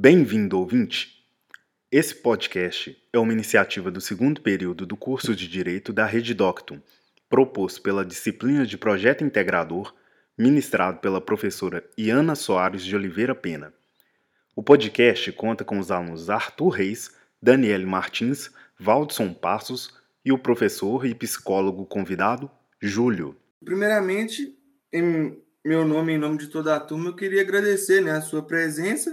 Bem-vindo, ouvinte! Esse podcast é uma iniciativa do segundo período do curso de Direito da Rede Doctum, proposto pela disciplina de Projeto Integrador, ministrado pela professora Iana Soares de Oliveira Pena. O podcast conta com os alunos Arthur Reis, Daniele Martins, Valdson Passos e o professor e psicólogo convidado, Júlio. Primeiramente, em meu nome, em nome de toda a turma, eu queria agradecer né, a sua presença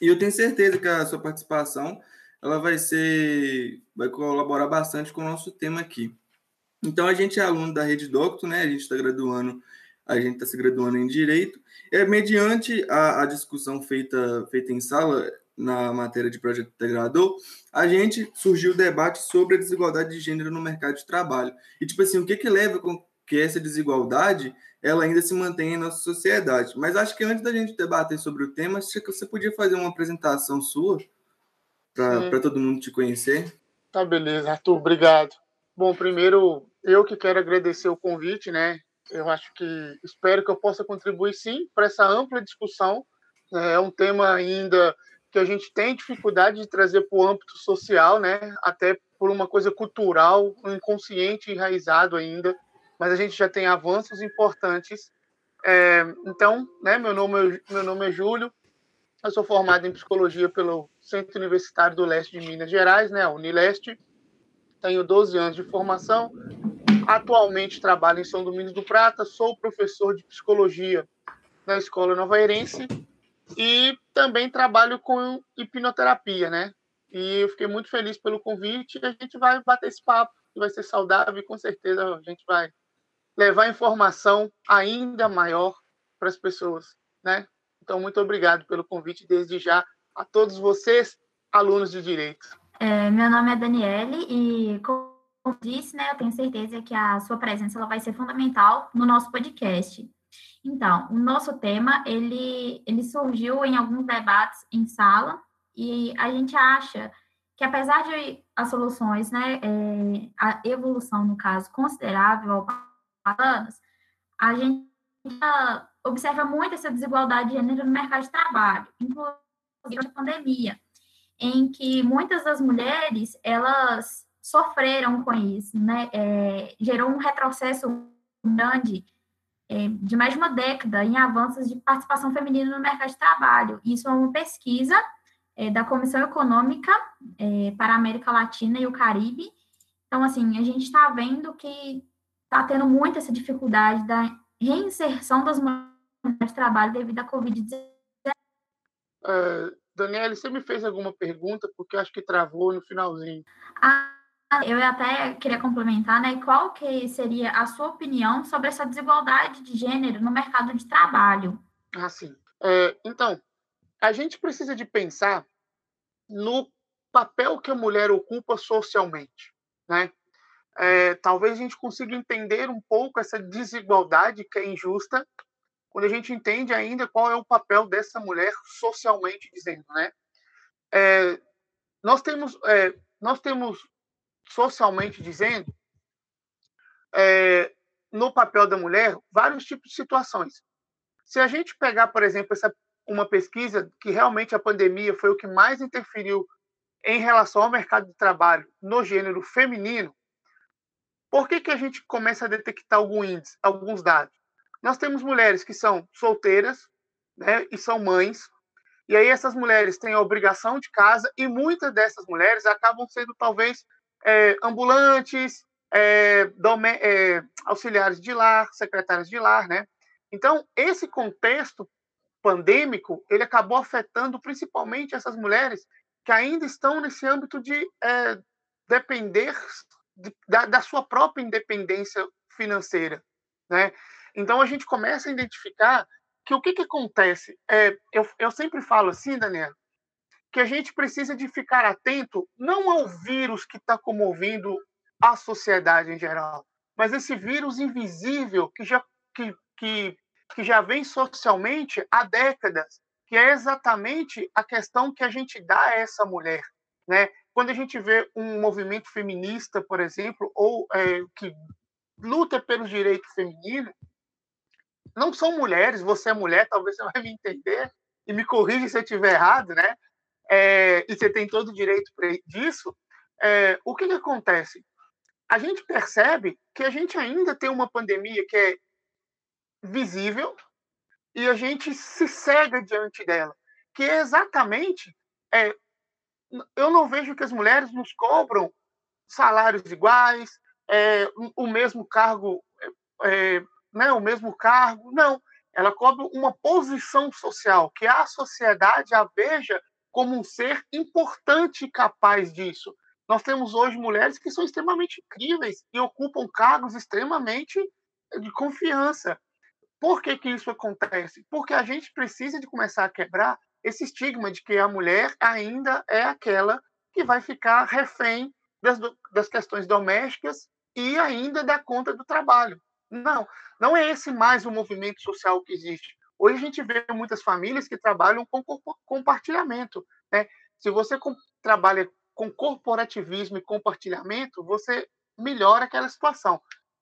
e eu tenho certeza que a sua participação ela vai ser, vai colaborar bastante com o nosso tema aqui. Então, a gente é aluno da Rede Docto, né? A gente está graduando, a gente está se graduando em Direito. É, mediante a, a discussão feita, feita em sala, na matéria de projeto integrador, a gente surgiu o debate sobre a desigualdade de gênero no mercado de trabalho. E, tipo assim, o que que leva com que essa desigualdade ela ainda se mantém em nossa sociedade. Mas acho que antes da gente debater sobre o tema, acho que você podia fazer uma apresentação sua para todo mundo te conhecer. Tá, beleza, Arthur, obrigado. Bom, primeiro, eu que quero agradecer o convite, né? Eu acho que espero que eu possa contribuir sim para essa ampla discussão. É um tema ainda que a gente tem dificuldade de trazer para o âmbito social, né? Até por uma coisa cultural, um inconsciente enraizado ainda mas a gente já tem avanços importantes. É, então, né, meu, nome, é, meu nome é Júlio, eu sou formado em psicologia pelo Centro Universitário do Leste de Minas Gerais, né, a Unileste. Tenho 12 anos de formação. Atualmente trabalho em São Domingos do Prata, sou professor de psicologia na Escola Nova Erense e também trabalho com hipnoterapia, né? E eu fiquei muito feliz pelo convite a gente vai bater esse papo, que vai ser saudável e com certeza a gente vai levar informação ainda maior para as pessoas, né? Então, muito obrigado pelo convite desde já a todos vocês, alunos de Direito. É, meu nome é Daniele e, como disse, né, eu tenho certeza que a sua presença ela vai ser fundamental no nosso podcast. Então, o nosso tema, ele, ele surgiu em alguns debates em sala e a gente acha que, apesar de as soluções, né, é, a evolução, no caso, considerável anos, a gente observa muito essa desigualdade de gênero no mercado de trabalho, inclusive na pandemia, em que muitas das mulheres, elas sofreram com isso, né? É, gerou um retrocesso grande é, de mais de uma década em avanços de participação feminina no mercado de trabalho. Isso é uma pesquisa é, da Comissão Econômica é, para a América Latina e o Caribe. Então, assim, a gente está vendo que está tendo muito essa dificuldade da reinserção das mulheres de trabalho devido à Covid-19. Uh, Daniela, você me fez alguma pergunta, porque eu acho que travou no finalzinho. Ah, eu até queria complementar, né? Qual que seria a sua opinião sobre essa desigualdade de gênero no mercado de trabalho? Ah, sim. É, então, a gente precisa de pensar no papel que a mulher ocupa socialmente, né? É, talvez a gente consiga entender um pouco essa desigualdade que é injusta quando a gente entende ainda qual é o papel dessa mulher socialmente dizendo, né? É, nós temos é, nós temos socialmente dizendo é, no papel da mulher vários tipos de situações. Se a gente pegar, por exemplo, essa uma pesquisa que realmente a pandemia foi o que mais interferiu em relação ao mercado de trabalho no gênero feminino, por que, que a gente começa a detectar algum índice, alguns dados? Nós temos mulheres que são solteiras né, e são mães, e aí essas mulheres têm a obrigação de casa, e muitas dessas mulheres acabam sendo talvez é, ambulantes, é, dome, é, auxiliares de lar, secretárias de lar, né? Então, esse contexto pandêmico, ele acabou afetando principalmente essas mulheres que ainda estão nesse âmbito de é, depender da, da sua própria independência financeira, né? Então a gente começa a identificar que o que, que acontece? É, eu, eu sempre falo assim, Daniel, que a gente precisa de ficar atento não ao vírus que está comovendo a sociedade em geral, mas esse vírus invisível que já, que, que, que já vem socialmente há décadas, que é exatamente a questão que a gente dá a essa mulher, né? Quando a gente vê um movimento feminista, por exemplo, ou é, que luta pelos direitos femininos, não são mulheres, você é mulher, talvez você vai me entender, e me corrija se eu estiver errado, né? É, e você tem todo o direito disso. É, o que, que acontece? A gente percebe que a gente ainda tem uma pandemia que é visível e a gente se cega diante dela, que é exatamente é, eu não vejo que as mulheres nos cobram salários iguais, é, o mesmo cargo, é, é, né, o mesmo cargo, não. Ela cobra uma posição social, que a sociedade a veja como um ser importante e capaz disso. Nós temos hoje mulheres que são extremamente incríveis e ocupam cargos extremamente de confiança. Por que, que isso acontece? Porque a gente precisa de começar a quebrar esse estigma de que a mulher ainda é aquela que vai ficar refém das, das questões domésticas e ainda da conta do trabalho. Não, não é esse mais o movimento social que existe. Hoje a gente vê muitas famílias que trabalham com compartilhamento. Né? Se você trabalha com corporativismo e compartilhamento, você melhora aquela situação.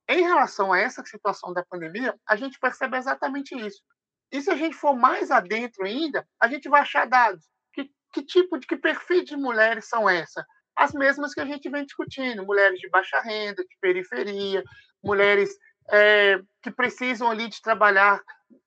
Em relação a essa situação da pandemia, a gente percebe exatamente isso. E se a gente for mais adentro ainda, a gente vai achar dados. Que, que tipo de que perfil de mulheres são essas? As mesmas que a gente vem discutindo: mulheres de baixa renda, de periferia, mulheres é, que precisam ali de trabalhar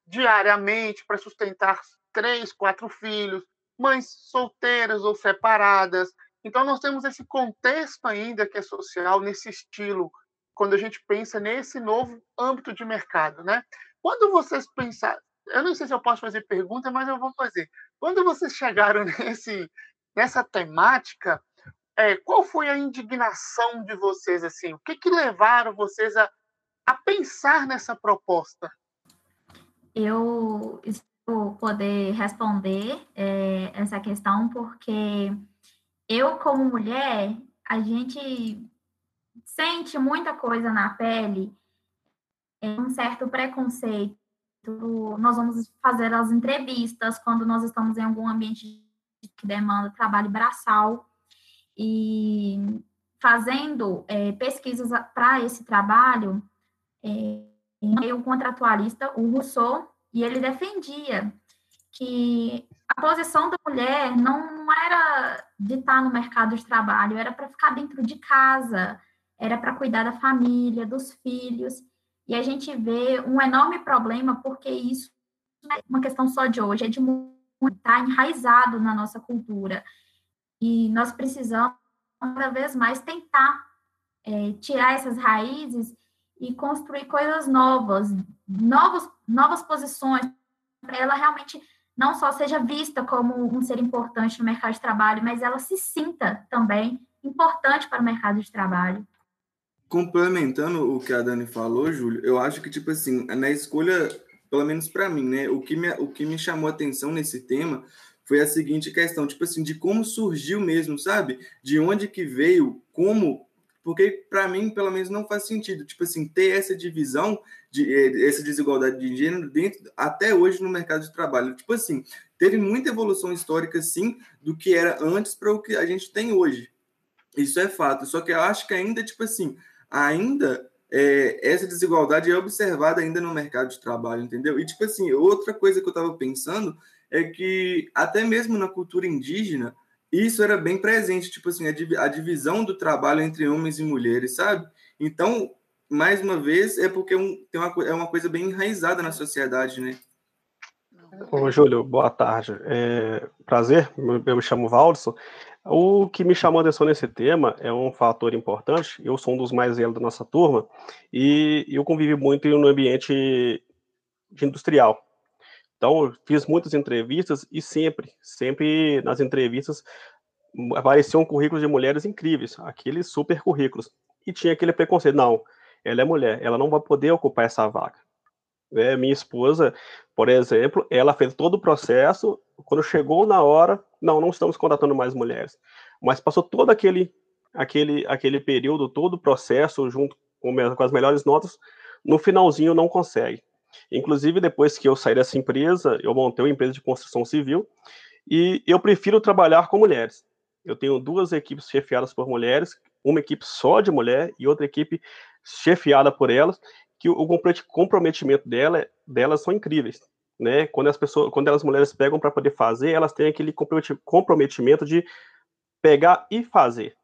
diariamente para sustentar três, quatro filhos, mães solteiras ou separadas. Então, nós temos esse contexto ainda que é social, nesse estilo, quando a gente pensa nesse novo âmbito de mercado. Né? Quando vocês pensar, eu não sei se eu posso fazer pergunta, mas eu vou fazer. Quando vocês chegaram nesse, nessa temática, é, qual foi a indignação de vocês? assim? O que, que levaram vocês a, a pensar nessa proposta? Eu vou poder responder é, essa questão porque eu, como mulher, a gente sente muita coisa na pele, é um certo preconceito nós vamos fazer as entrevistas quando nós estamos em algum ambiente que demanda trabalho braçal e fazendo é, pesquisas para esse trabalho, é, um contratualista, o Rousseau, e ele defendia que a posição da mulher não era de estar no mercado de trabalho, era para ficar dentro de casa, era para cuidar da família, dos filhos. E a gente vê um enorme problema, porque isso não é uma questão só de hoje, é de muito estar tá enraizado na nossa cultura. E nós precisamos, cada vez mais, tentar é, tirar essas raízes e construir coisas novas, novos, novas posições, para ela realmente não só seja vista como um ser importante no mercado de trabalho, mas ela se sinta também importante para o mercado de trabalho complementando o que a Dani falou, Júlio, eu acho que, tipo assim, na escolha, pelo menos para mim, né, o que, me, o que me chamou atenção nesse tema foi a seguinte questão, tipo assim, de como surgiu mesmo, sabe? De onde que veio, como, porque para mim, pelo menos, não faz sentido, tipo assim, ter essa divisão, de, eh, essa desigualdade de gênero dentro, até hoje no mercado de trabalho. Tipo assim, teve muita evolução histórica, sim, do que era antes para o que a gente tem hoje. Isso é fato. Só que eu acho que ainda, tipo assim, ainda é, essa desigualdade é observada ainda no mercado de trabalho, entendeu? E, tipo assim, outra coisa que eu estava pensando é que até mesmo na cultura indígena, isso era bem presente, tipo assim, a, divisão do trabalho entre homens e mulheres, sabe? Então, mais uma vez, é porque um, tem uma, é uma coisa bem enraizada na sociedade, né? Ô, Júlio, boa tarde. É, prazer, eu me chamo Valdson. O que me chamou a atenção nesse tema é um fator importante. Eu sou um dos mais velhos da nossa turma e eu convivi muito no ambiente industrial. Então, fiz muitas entrevistas e sempre, sempre nas entrevistas apareciam currículos de mulheres incríveis, aqueles super currículos. E tinha aquele preconceito: não, ela é mulher, ela não vai poder ocupar essa vaga. É, minha esposa, por exemplo, ela fez todo o processo, quando chegou na hora, não, não estamos contratando mais mulheres. Mas passou todo aquele, aquele, aquele período, todo o processo, junto com, com as melhores notas, no finalzinho não consegue. Inclusive, depois que eu saí dessa empresa, eu montei uma empresa de construção civil e eu prefiro trabalhar com mulheres. Eu tenho duas equipes chefiadas por mulheres, uma equipe só de mulher e outra equipe chefiada por elas, que o comprometimento dela, delas são incríveis. Né? Quando as pessoas, quando as mulheres pegam para poder fazer, elas têm aquele comprometimento de pegar e fazer.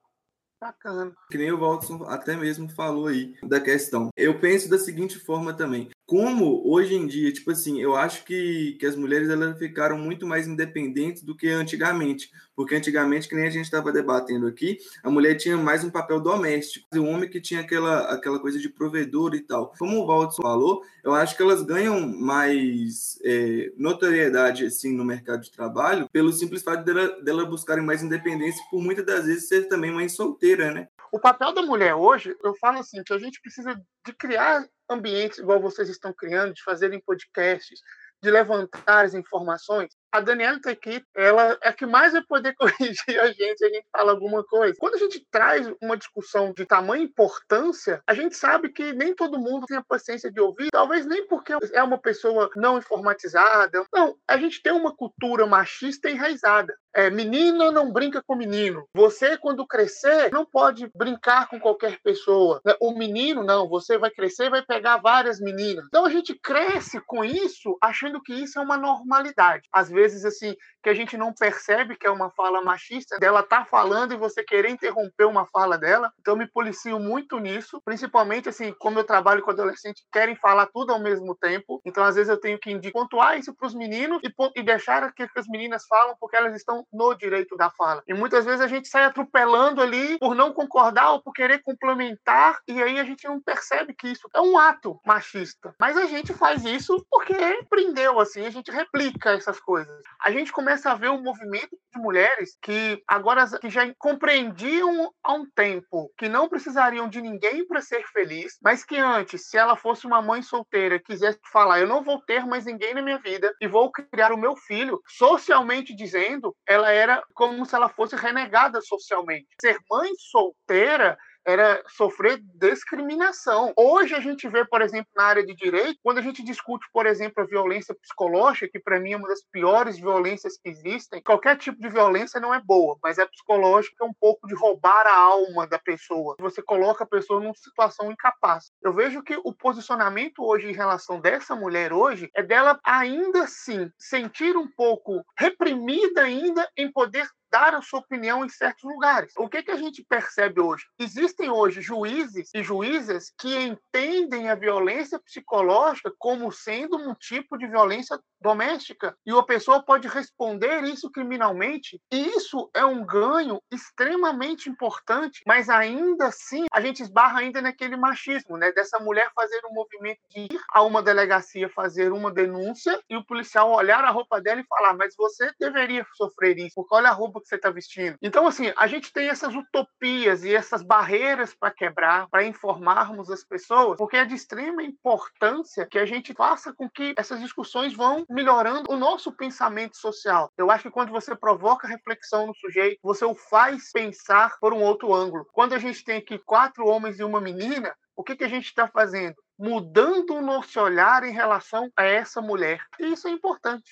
Bacana. Que nem o Walter até mesmo falou aí da questão. Eu penso da seguinte forma também como hoje em dia, tipo assim, eu acho que, que as mulheres elas ficaram muito mais independentes do que antigamente, porque antigamente, que nem a gente estava debatendo aqui, a mulher tinha mais um papel doméstico, e o homem que tinha aquela, aquela coisa de provedor e tal. Como o Waldson falou, eu acho que elas ganham mais é, notoriedade assim no mercado de trabalho pelo simples fato dela, dela buscarem mais independência, por muitas das vezes ser também mãe solteira, né? O papel da mulher hoje, eu falo assim, que a gente precisa de criar ambientes igual vocês estão criando, de fazerem podcasts, de levantar as informações, a Daniela está aqui, ela é a que mais vai poder corrigir a gente a gente fala alguma coisa. Quando a gente traz uma discussão de tamanha importância, a gente sabe que nem todo mundo tem a paciência de ouvir, talvez nem porque é uma pessoa não informatizada. Não, a gente tem uma cultura machista enraizada. É, menina não brinca com menino. Você, quando crescer, não pode brincar com qualquer pessoa. O menino, não, você vai crescer e vai pegar várias meninas. Então a gente cresce com isso, achando que isso é uma normalidade. Às vezes vezes assim que a gente não percebe que é uma fala machista, dela tá falando e você querer interromper uma fala dela. Então me policio muito nisso, principalmente assim, como eu trabalho com adolescentes que querem falar tudo ao mesmo tempo. Então às vezes eu tenho que pontuar isso para os meninos e, e deixar que as meninas falam porque elas estão no direito da fala. E muitas vezes a gente sai atropelando ali por não concordar ou por querer complementar e aí a gente não percebe que isso é um ato machista. Mas a gente faz isso porque prendeu assim, a gente replica essas coisas A gente começa a ver um movimento de mulheres que agora que já compreendiam há um tempo que não precisariam de ninguém para ser feliz, mas que antes, se ela fosse uma mãe solteira, quisesse falar, eu não vou ter mais ninguém na minha vida e vou criar o meu filho, socialmente dizendo, ela era como se ela fosse renegada socialmente. Ser mãe solteira era sofrer discriminação. Hoje a gente vê, por exemplo, na área de direito, quando a gente discute, por exemplo, a violência psicológica, que para mim é uma das piores violências que existem, qualquer tipo de violência não é boa, mas a psicológica é um pouco de roubar a alma da pessoa. Você coloca a pessoa numa situação incapaz. Eu vejo que o posicionamento hoje em relação dessa mulher hoje é dela ainda assim sentir um pouco reprimida ainda em poder dar a sua opinião em certos lugares. O que, que a gente percebe hoje? Existem hoje juízes e juízas que entendem a violência psicológica como sendo um tipo de violência doméstica e a pessoa pode responder isso criminalmente. E isso é um ganho extremamente importante, mas ainda assim a gente esbarra ainda naquele machismo, né? Dessa mulher fazer um movimento de ir a uma delegacia fazer uma denúncia e o policial olhar a roupa dela e falar: "Mas você deveria sofrer isso, porque olha a roupa que você está vestindo". Então assim, a gente tem essas utopias e essas barreiras para quebrar, para informarmos as pessoas, porque é de extrema importância que a gente faça com que essas discussões vão melhorando o nosso pensamento social. Eu acho que quando você provoca reflexão no sujeito, você o faz pensar por um outro ângulo. Quando a gente tem aqui quatro homens e uma menina, o que, que a gente está fazendo? Mudando o nosso olhar em relação a essa mulher. E isso é importante.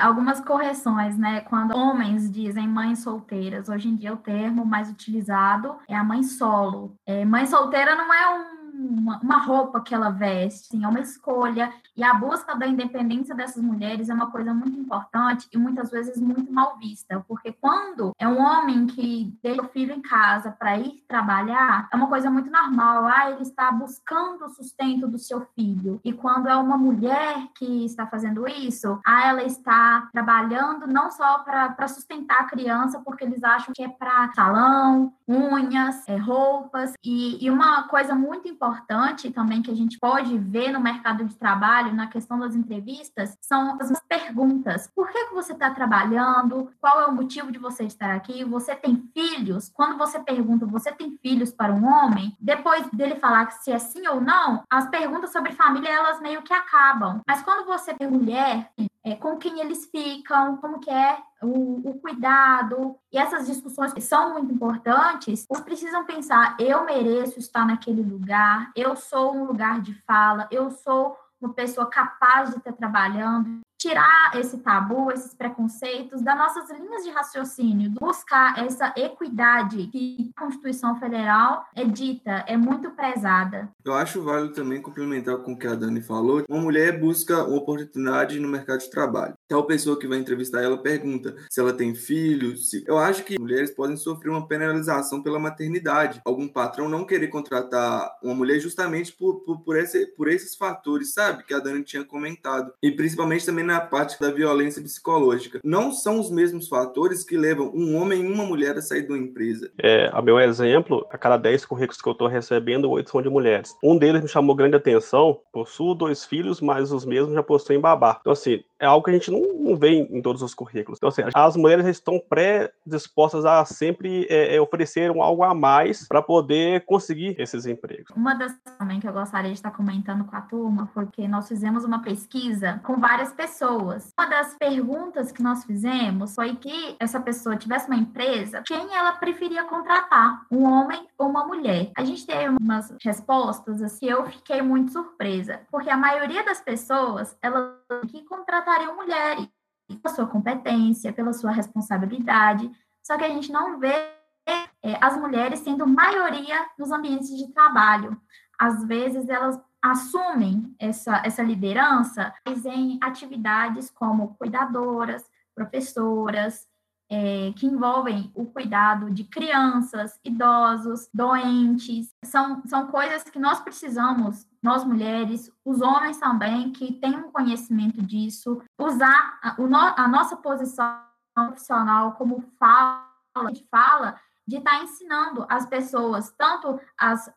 Algumas correções, né? Quando homens dizem mães solteiras, hoje em dia o termo mais utilizado é a mãe solo. É, mãe solteira não é um uma, uma roupa que ela veste, sim, é uma escolha. E a busca da independência dessas mulheres é uma coisa muito importante e muitas vezes muito mal vista, porque quando é um homem que deixa o filho em casa para ir trabalhar, é uma coisa muito normal. Ah, ele está buscando o sustento do seu filho. E quando é uma mulher que está fazendo isso, ah, ela está trabalhando não só para sustentar a criança, porque eles acham que é para salão, unhas, é, roupas. E, e uma coisa muito importante importante também que a gente pode ver no mercado de trabalho, na questão das entrevistas, são as perguntas. Por que, que você está trabalhando? Qual é o motivo de você estar aqui? Você tem filhos? Quando você pergunta, você tem filhos para um homem? Depois dele falar se é sim ou não, as perguntas sobre família, elas meio que acabam. Mas quando você tem mulher, é, com quem eles ficam, como que é o, o, cuidado, e essas discussões que são muito importantes, eles precisam pensar, eu mereço estar naquele lugar, eu sou um lugar de fala, eu sou uma pessoa capaz de estar trabalhando, tirar esse tabu, esses preconceitos das nossas linhas de raciocínio, buscar essa equidade que a Constituição Federal é dita, é muito prezada. Eu acho válido também complementar com o que a Dani falou. Uma mulher busca uma oportunidade no mercado de trabalho. Tal pessoa que vai entrevistar ela pergunta se ela tem filhos. Se... Eu acho que mulheres podem sofrer uma penalização pela maternidade. Algum patrão não querer contratar uma mulher justamente por, por, por, esse, por esses fatores, sabe? Que a Dani tinha comentado. E principalmente também na parte da violência psicológica. Não são os mesmos fatores que levam um homem e uma mulher a sair de uma empresa. É, a meu exemplo, a cada 10 currículos que eu estou recebendo, 8 são de mulheres. Um deles me chamou grande atenção. Possuo dois filhos, mas os mesmos já possuem babá. Então, assim, é algo que a gente não, não vê em, em todos os currículos. Então, assim, as mulheres estão pré-dispostas a sempre é, é, oferecer algo a mais para poder conseguir esses empregos. Uma das também que eu gostaria de estar comentando com a turma, porque nós fizemos uma pesquisa com várias pessoas. Uma das perguntas que nós fizemos foi que essa pessoa tivesse uma empresa, quem ela preferia contratar, um homem ou uma mulher? A gente teve umas respostas assim, eu fiquei muito surpresa, porque a maioria das pessoas, elas que contratariam mulheres pela sua competência, pela sua responsabilidade, só que a gente não vê é, as mulheres sendo maioria nos ambientes de trabalho. Às vezes elas assumem essa, essa liderança em atividades como cuidadoras, professoras, é, que envolvem o cuidado de crianças, idosos, doentes. São, são coisas que nós precisamos, nós mulheres, os homens também, que têm um conhecimento disso, usar a, a nossa posição profissional como fala, de fala, de estar tá ensinando as pessoas, tanto as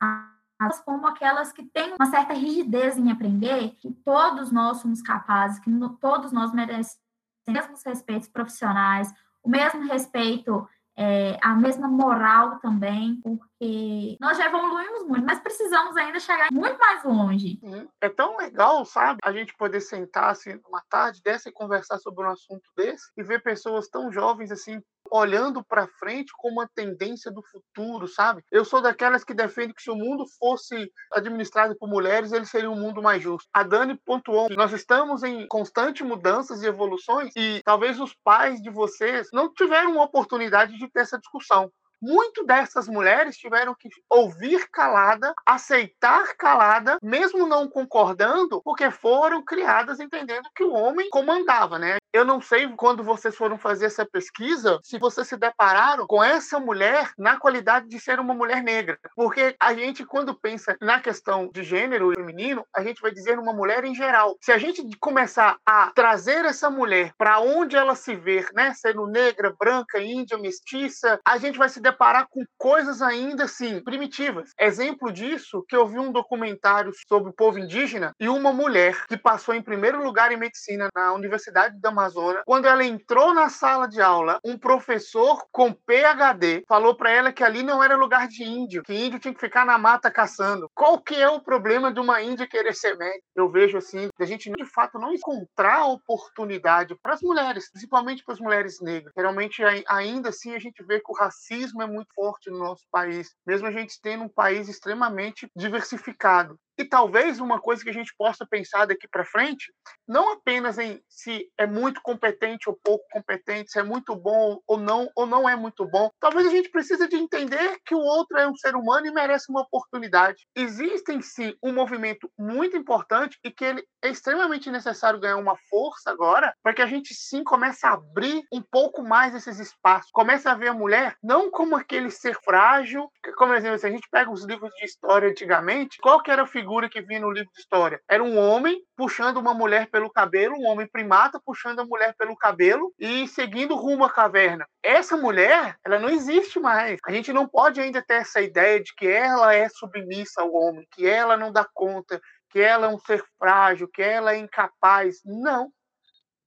como aquelas que têm uma certa rigidez em aprender, que todos nós somos capazes, que no, todos nós merecemos os mesmos respeitos profissionais, o mesmo respeito, é, a mesma moral também, porque nós já evoluímos muito, mas precisamos ainda chegar muito mais longe. É tão legal, sabe, a gente poder sentar assim uma tarde dessa e conversar sobre um assunto desse e ver pessoas tão jovens assim olhando para frente como uma tendência do futuro, sabe? Eu sou daquelas que defende que se o mundo fosse administrado por mulheres, ele seria um mundo mais justo. A Dani pontuou nós estamos em constante mudanças e evoluções e talvez os pais de vocês não tiveram uma oportunidade de ter essa discussão muito dessas mulheres tiveram que ouvir calada, aceitar calada, mesmo não concordando, porque foram criadas entendendo que o homem comandava, né? Eu não sei quando vocês foram fazer essa pesquisa se vocês se depararam com essa mulher na qualidade de ser uma mulher negra. Porque a gente, quando pensa na questão de gênero feminino, a gente vai dizer uma mulher em geral. Se a gente começar a trazer essa mulher para onde ela se vê, né, sendo negra, branca, índia, mestiça, a gente vai se deparar com coisas ainda assim primitivas. Exemplo disso, que eu vi um documentário sobre o povo indígena e uma mulher que passou em primeiro lugar em medicina na Universidade da Amazônia, quando ela entrou na sala de aula, um professor com PhD falou para ela que ali não era lugar de índio, que índio tinha que ficar na mata caçando. Qual que é o problema de uma índia querer ser médica? Eu vejo assim, a gente de fato não encontrar oportunidade para as mulheres, principalmente para as mulheres negras. Geralmente ainda assim a gente vê que o racismo é muito forte no nosso país, mesmo a gente tendo um país extremamente diversificado. E talvez uma coisa que a gente possa pensar daqui para frente, não apenas em se é muito competente ou pouco competente, se é muito bom ou não, ou não é muito bom. Talvez a gente precise de entender que o outro é um ser humano e merece uma oportunidade. Existe em si um movimento muito importante e que ele é extremamente necessário ganhar uma força agora para que a gente sim comece a abrir um pouco mais esses espaços. Comece a ver a mulher não como aquele ser frágil, como exemplo, se a gente pega os livros de história antigamente, qual que era a figura figura que vinha no livro de história. Era um homem puxando uma mulher pelo cabelo, um homem primata puxando a mulher pelo cabelo e seguindo rumo à caverna. Essa mulher, ela não existe mais. A gente não pode ainda ter essa ideia de que ela é submissa ao homem, que ela não dá conta, que ela é um ser frágil, que ela é incapaz. Não.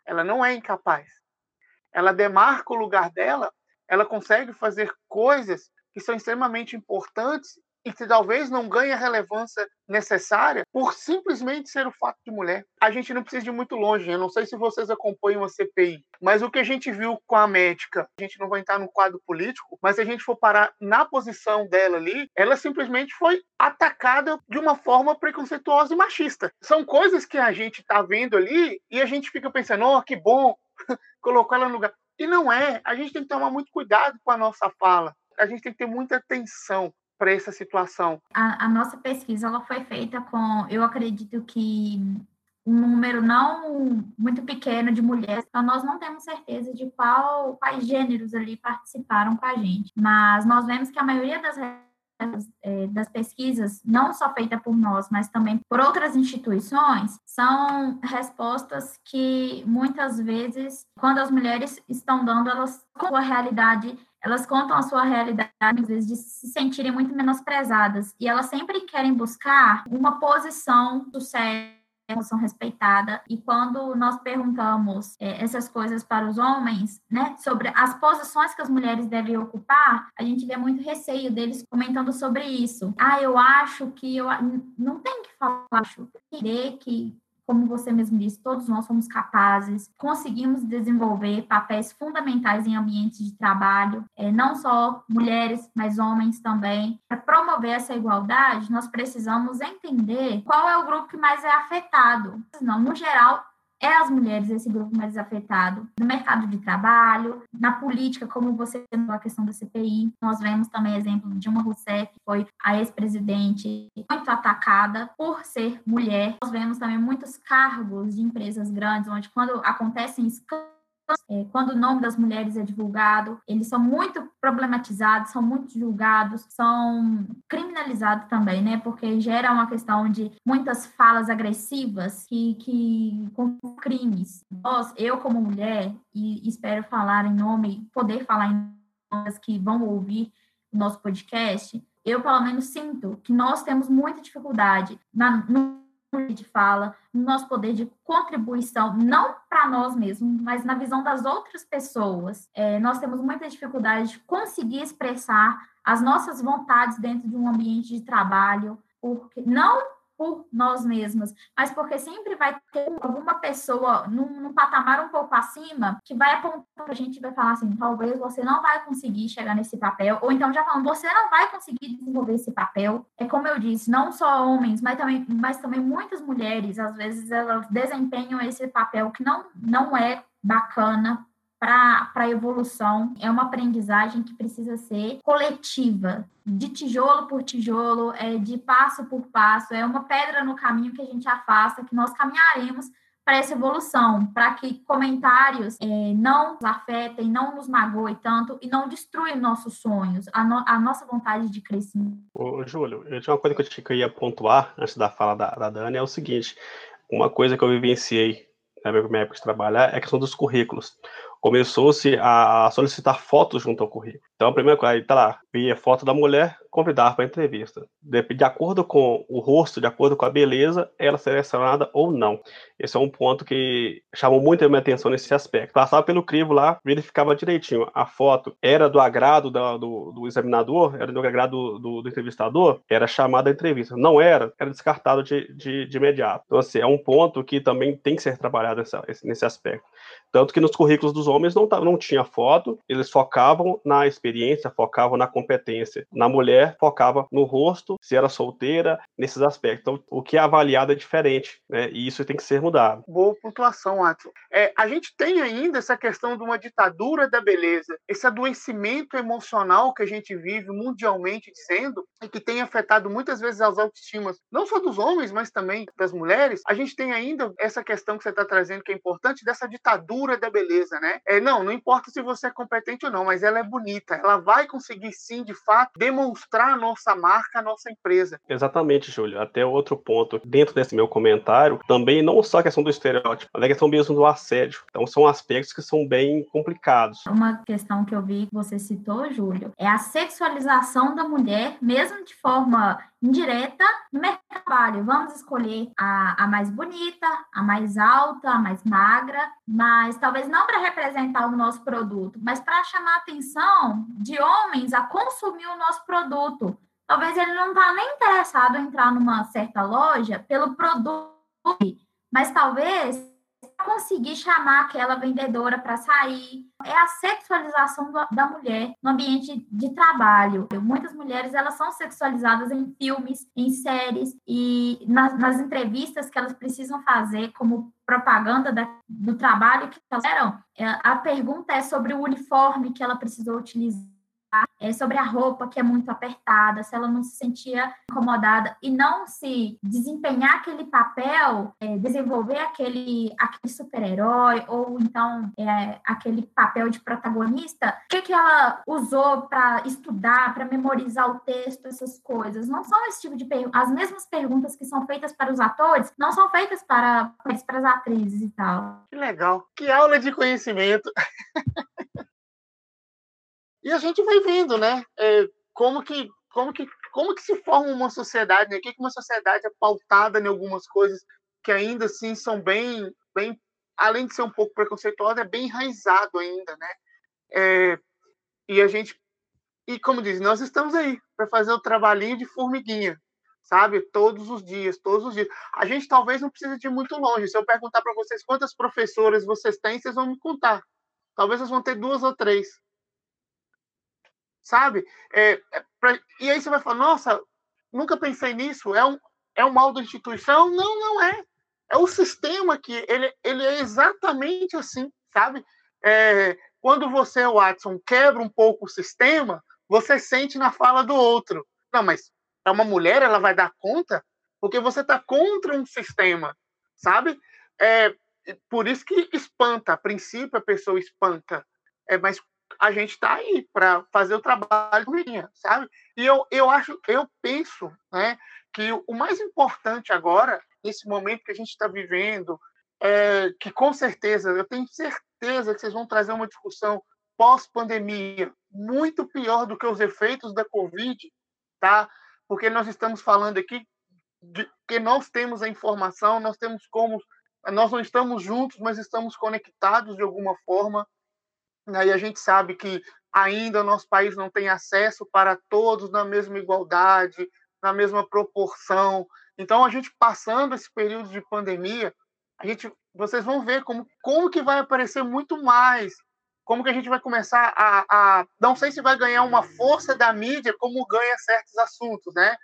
Ela não é incapaz. Ela demarca o lugar dela, ela consegue fazer coisas que são extremamente importantes e que talvez não ganhe a relevância necessária por simplesmente ser o fato de mulher. A gente não precisa ir muito longe. Eu não sei se vocês acompanham a CPI, mas o que a gente viu com a médica, a gente não vai entrar no quadro político, mas se a gente for parar na posição dela ali, ela simplesmente foi atacada de uma forma preconceituosa e machista. São coisas que a gente está vendo ali e a gente fica pensando, oh, que bom, colocou ela no lugar. E não é. A gente tem que tomar muito cuidado com a nossa fala. A gente tem que ter muita atenção para essa situação. A, a, nossa pesquisa ela foi feita com, eu acredito que um número não muito pequeno de mulheres, então nós não temos certeza de qual, quais gêneros ali participaram com a gente, mas nós vemos que a maioria das é, das pesquisas, não só feita por nós, mas também por outras instituições, são respostas que muitas vezes, quando as mulheres estão dando, elas com a realidade elas contam a sua realidade, às vezes, de se sentirem muito menosprezadas. E elas sempre querem buscar uma posição do sucesso são respeitada. E quando nós perguntamos é, essas coisas para os homens, né, sobre as posições que as mulheres devem ocupar, a gente vê muito receio deles comentando sobre isso. Ah, eu acho que eu não tem que falar, acho que como você mesmo disse, todos nós somos capazes, conseguimos desenvolver papéis fundamentais em ambientes de trabalho, é, não só mulheres, mas homens também. Para promover essa igualdade, nós precisamos entender qual é o grupo que mais é afetado. Não, no geral, é as mulheres esse grupo mais afetado no mercado de trabalho, na política, como você falou a questão da CPI. Nós vemos também exemplo de Dilma Rousseff, que foi a ex-presidente muito atacada por ser mulher. Nós vemos também muitos cargos de empresas grandes, onde quando acontecem escândalos quando o nome das mulheres é divulgado, eles são muito problematizados, são muito julgados, são criminalizados também, né? Porque gera uma questão de muitas falas agressivas que, que com crimes. Nós, eu como mulher, e espero falar em nome, poder falar em nome que vão ouvir o nosso podcast, eu pelo menos sinto que nós temos muita dificuldade na, no de fala, no nosso poder de contribuição, não para nós mesmos, mas na visão das outras pessoas. É, nós temos muita dificuldade de conseguir expressar as nossas vontades dentro de um ambiente de trabalho, porque não por nós mesmas, mas porque sempre vai ter alguma pessoa num, num patamar um pouco acima que vai apontar para a gente e vai falar assim: talvez você não vai conseguir chegar nesse papel, ou então já falando, você não vai conseguir desenvolver esse papel. É como eu disse, não só homens, mas também, mas também muitas mulheres, às vezes, elas desempenham esse papel que não, não é bacana para a evolução. É uma aprendizagem que precisa ser coletiva, de tijolo por tijolo, é, de passo por passo. É uma pedra no caminho que a gente afasta, que nós caminharemos para essa evolução, para que comentários é, não nos afetem, não nos magoem tanto e não destruam nossos sonhos, a, no, a, nossa vontade de crescimento. Ô, Júlio, eu tinha uma coisa que eu ia pontuar antes da fala da, da Dani, é o seguinte, uma coisa que eu vivenciei na minha época de trabalhar é a questão dos currículos começou-se a solicitar fotos junto ao currículo. Então, a primeira coisa, aí tá lá, via foto da mulher, convidar para entrevista. De, de, acordo com o rosto, de acordo com a beleza, ela é selecionada ou não. Esse é um ponto que chamou muito a minha atenção nesse aspecto. Passava pelo crivo lá, verificava direitinho. A foto era do agrado do, do, do examinador, era do agrado do, do, entrevistador, era chamada a entrevista. Não era, era descartado de, de, de imediato. Então, assim, é um ponto que também tem que ser trabalhado nessa, nesse aspecto. Tanto que nos currículos dos homens não, não tinha foto, eles focavam na experiência, focavam na competência. Na mulher, focava no rosto, se era solteira, nesses aspectos. Então, o que é avaliado é diferente, né? E isso tem que ser mudado. Boa pontuação, Atson. É, a gente tem ainda essa questão de uma ditadura da beleza, esse adoecimento emocional que a gente vive mundialmente dizendo e que tem afetado muitas vezes as autoestimas, não só dos homens, mas também das mulheres. A gente tem ainda essa questão que você está trazendo que é importante dessa ditadura da beleza, né? É, não, não importa se você é competente ou não, mas ela é bonita. Ela vai conseguir sim, de fato, demonstrar a nossa marca, a nossa empresa. Exatamente, Júlio. Até outro ponto dentro desse meu comentário, também não só a questão do estereótipo, mas a questão mesmo do assédio. Então são aspectos que são bem complicados. Uma questão que eu vi que você citou, Júlio, é a sexualização da mulher, mesmo de forma indireta no mercado de trabalho. Vamos escolher a, a mais bonita, a mais alta, a mais magra, mas talvez não para representar o nosso produto, mas para chamar a atenção de homens a consumir o nosso produto. talvez ele não está nem interessado em entrar numa certa loja pelo produto, mas talvez conseguir chamar aquela vendedora para sair. É a sexualização da mulher no ambiente de trabalho. Muitas mulheres elas são sexualizadas em filmes, em séries e nas, nas entrevistas que elas precisam fazer como propaganda da, do trabalho que elas fizeram. É, a pergunta é sobre o uniforme que ela precisou utilizar é, sobre a roupa que é muito apertada, se ela não se sentia incomodada e não se desempenhar aquele papel, é, desenvolver aquele, aquele super-herói ou então é, aquele papel de protagonista, o que, que ela usou para estudar, para memorizar o texto, essas coisas. Não são esse tipo de perguntas. As mesmas perguntas que são feitas para os atores não são feitas para, para as atrizes e tal. Que legal. Que aula de conhecimento. E a gente vai vendo, né? É, como que como que como que se forma uma sociedade, né? Que, uma sociedade é pautada em algumas coisas que ainda assim são bem bem além de ser um pouco preconceituosa, é bem enraizado ainda, né? É, e a gente e como diz, nós estamos aí para fazer o trabalhinho de formiguinha, sabe? Todos os dias, todos os dias. A gente talvez não precise de muito longe. Se eu perguntar para vocês quantas professoras vocês têm, vocês vão me contar. Talvez vocês vão ter duas ou três sabe? É, é pra, e aí você vai falar, nossa, nunca pensei nisso, é um, é um mal da instituição? Não, não é. É o sistema que ele, ele é exatamente assim, sabe? É, quando você, Watson, quebra um pouco o sistema, você sente na fala do outro. Não, mas é uma mulher, ela vai dar conta? Porque você está contra um sistema, sabe? É, por isso que espanta, a princípio a pessoa espanta. É, mas a gente está aí para fazer o trabalho do Minha, sabe? E eu, eu acho, eu penso, né, que o mais importante agora, nesse momento que a gente está vivendo, é que com certeza, eu tenho certeza que vocês vão trazer uma discussão pós-pandemia muito pior do que os efeitos da Covid, tá? Porque nós estamos falando aqui de que nós temos a informação, nós temos como nós não estamos juntos, mas estamos conectados de alguma forma. Né? E a gente sabe que ainda nosso país não tem acesso para todos na mesma igualdade, na mesma proporção. Então, a gente passando esse período de pandemia, a gente, vocês vão ver como, como que vai aparecer muito mais, como que a gente vai começar a, a não sei se vai ganhar uma força da mídia como ganha certos assuntos, né?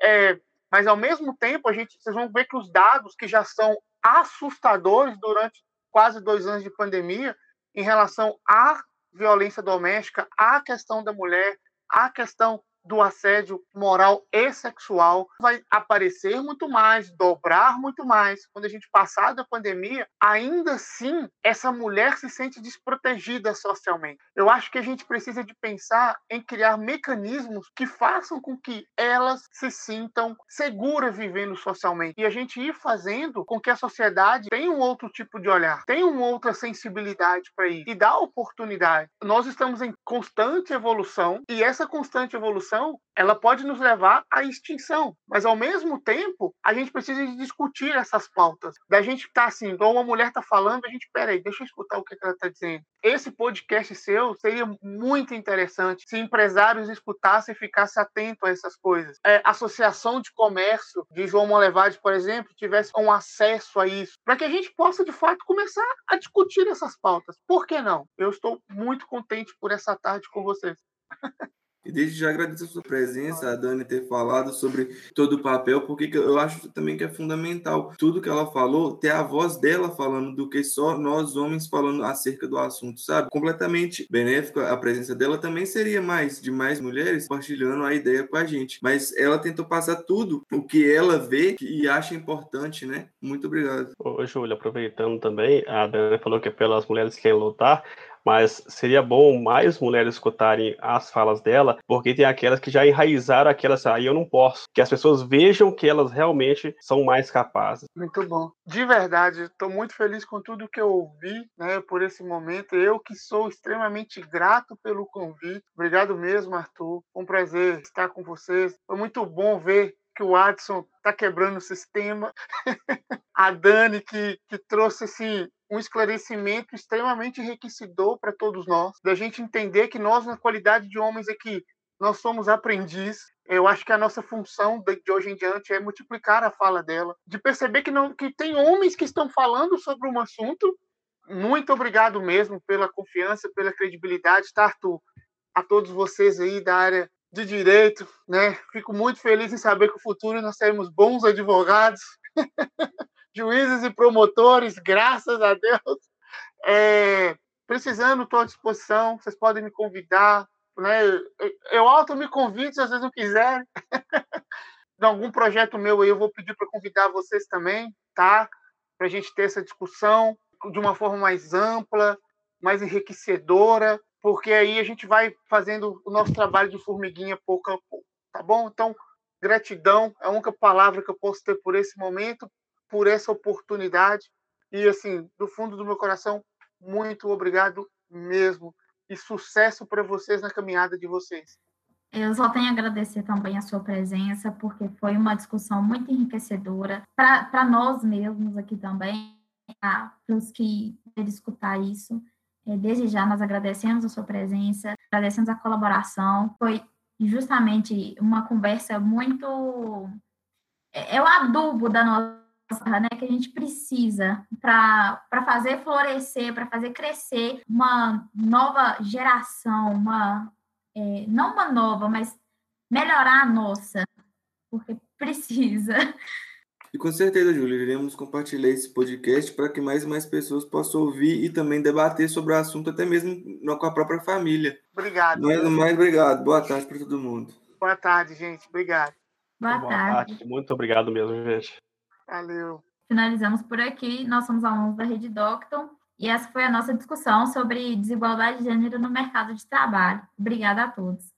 É, mas ao mesmo tempo a gente, vocês vão ver que os dados que já são assustadores durante quase dois anos de pandemia, em relação à violência doméstica, à questão da mulher, à questão do assédio moral e sexual vai aparecer muito mais, dobrar muito mais. Quando a gente passar da pandemia, ainda assim, essa mulher se sente desprotegida socialmente. Eu acho que a gente precisa de pensar em criar mecanismos que façam com que elas se sintam seguras vivendo socialmente. E a gente ir fazendo com que a sociedade tenha um outro tipo de olhar, tenha uma outra sensibilidade para isso e dá oportunidade. Nós estamos em constante evolução e essa constante evolução ela pode nos levar à extinção. Mas, ao mesmo tempo, a gente precisa discutir essas pautas. Da gente tá assim, igual uma mulher está falando, a gente, peraí, deixa eu escutar o que ela está dizendo. Esse podcast seu seria muito interessante se empresários escutassem e ficassem atentos a essas coisas. É, associação de comércio de João Molevade, por exemplo, tivesse um acesso a isso, para que a gente possa, de fato, começar a discutir essas pautas. Por que não? Eu estou muito contente por essa tarde com vocês. E desde já agradeço a sua presença, a Dani ter falado sobre todo o papel, porque eu acho também que é fundamental tudo que ela falou, ter a voz dela falando do que só nós homens falando acerca do assunto, sabe? Completamente benéfica a presença dela também seria mais de mais mulheres compartilhando a ideia com a gente. Mas ela tentou passar tudo o que ela vê e acha importante, né? Muito obrigado. Ô, Júlia, aproveitando também, a Dani falou que é pelas mulheres que querem lutar mas seria bom mais mulheres escutarem as falas dela, porque tem aquelas que já enraizaram aquelas, aí eu não posso, que as pessoas vejam que elas realmente são mais capazes. Muito bom. De verdade, estou muito feliz com tudo que eu ouvi, né, por esse momento. Eu que sou extremamente grato pelo convite. Obrigado mesmo, Arthur. Um prazer estar com vocês. Foi muito bom ver que o Watson está quebrando o sistema. a Dani, que, que trouxe assim, um esclarecimento extremamente enriquecedor para todos nós, da gente entender que nós, na qualidade de homens aqui, nós somos aprendiz. Eu acho que a nossa função de hoje em diante é multiplicar a fala dela, de perceber que, não, que tem homens que estão falando sobre um assunto. Muito obrigado mesmo pela confiança, pela credibilidade, tá, Arthur? A todos vocês aí da área de direito, né? Fico muito feliz em saber que no futuro nós teremos bons advogados, juízes e promotores, graças a Deus. É, precisando, estou à disposição. Vocês podem me convidar, né? Eu auto me convido se vocês não quiserem. de algum projeto meu aí, eu vou pedir para convidar vocês também, tá? Para a gente ter essa discussão de uma forma mais ampla, mais enriquecedora, porque aí a gente vai fazendo o nosso trabalho de formiguinha pouco a pouco, tá bom? Então, gratidão é a única palavra que eu posso ter por esse momento, por essa oportunidade. E, assim, do fundo do meu coração, muito obrigado mesmo. E sucesso para vocês na caminhada de vocês. Eu só tenho a agradecer também a sua presença, porque foi uma discussão muito enriquecedora para nós mesmos aqui também, para os que escutar isso. É, desde já, nós agradecemos a sua presença, agradecemos a colaboração. Foi justamente uma conversa muito. É, é o adubo da nossa, né, que a gente precisa para fazer florescer, para fazer crescer uma nova geração, uma, é, não uma nova, mas melhorar a nossa, porque precisa. E com certeza, Júlio, iremos compartilhar esse podcast para que mais e mais pessoas possam ouvir e também debater sobre o assunto, até mesmo com a própria família. Obrigado. Mais, mais obrigado. Boa tarde para todo mundo. Boa tarde, gente. Obrigado. Boa, Boa tarde. tarde. Muito obrigado mesmo, gente. Valeu. Finalizamos por aqui. Nós somos alunos da Rede Docton e essa foi a nossa discussão sobre desigualdade de gênero no mercado de trabalho. Obrigada a todos.